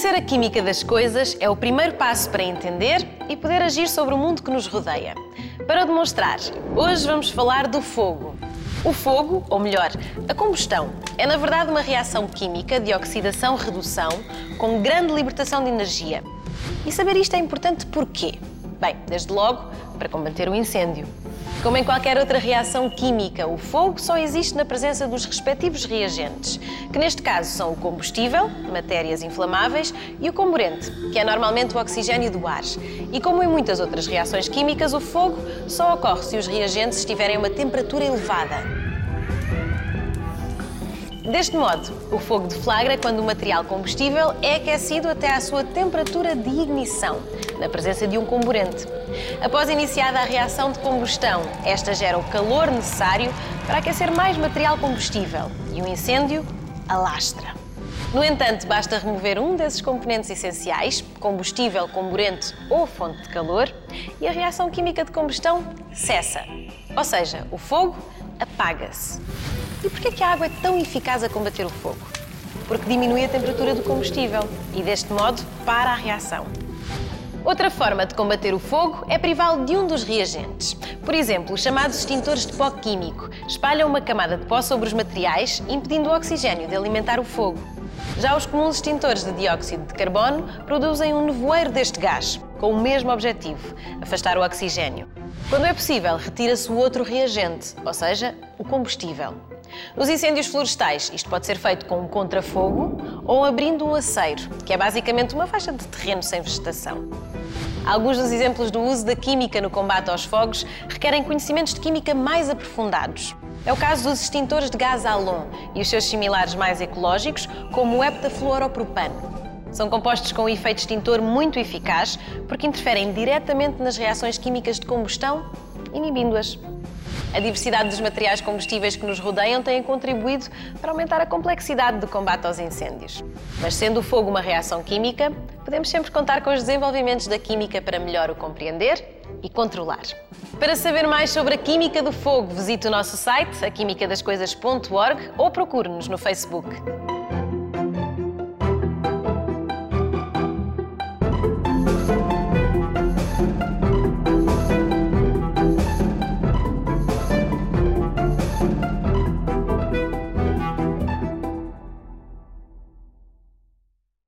Conhecer a química das coisas é o primeiro passo para entender e poder agir sobre o mundo que nos rodeia. Para o demonstrar, hoje vamos falar do fogo. O fogo, ou melhor, a combustão, é na verdade uma reação química de oxidação-redução com grande libertação de energia. E saber isto é importante porquê? Bem, desde logo, para combater o incêndio. Como em qualquer outra reação química, o fogo só existe na presença dos respectivos reagentes, que neste caso são o combustível, matérias inflamáveis, e o comburente, que é normalmente o oxigênio do ar. E como em muitas outras reações químicas, o fogo só ocorre se os reagentes estiverem a uma temperatura elevada. Deste modo, o fogo deflagra quando o material combustível é aquecido até à sua temperatura de ignição, na presença de um comburente. Após iniciada a reação de combustão, esta gera o calor necessário para aquecer mais material combustível e o incêndio alastra. No entanto, basta remover um desses componentes essenciais, combustível, comburente ou fonte de calor, e a reação química de combustão cessa. Ou seja, o fogo apaga-se. E por que a água é tão eficaz a combater o fogo? Porque diminui a temperatura do combustível e, deste modo, para a reação. Outra forma de combater o fogo é privá-lo de um dos reagentes. Por exemplo, os chamados extintores de pó químico espalham uma camada de pó sobre os materiais, impedindo o oxigênio de alimentar o fogo. Já os comuns extintores de dióxido de carbono produzem um nevoeiro deste gás, com o mesmo objetivo, afastar o oxigênio. Quando é possível, retira-se o outro reagente, ou seja, o combustível. Nos incêndios florestais, isto pode ser feito com um contrafogo ou abrindo um aceiro, que é basicamente uma faixa de terreno sem vegetação. Alguns dos exemplos do uso da química no combate aos fogos requerem conhecimentos de química mais aprofundados. É o caso dos extintores de gás halon e os seus similares mais ecológicos, como o heptafluoropropano. São compostos com um efeito extintor muito eficaz porque interferem diretamente nas reações químicas de combustão, inibindo-as. A diversidade dos materiais combustíveis que nos rodeiam tem contribuído para aumentar a complexidade do combate aos incêndios. Mas sendo o fogo uma reação química, podemos sempre contar com os desenvolvimentos da química para melhor o compreender e controlar. Para saber mais sobre a química do fogo, visite o nosso site, aquimicadascoisas.org ou procure-nos no Facebook.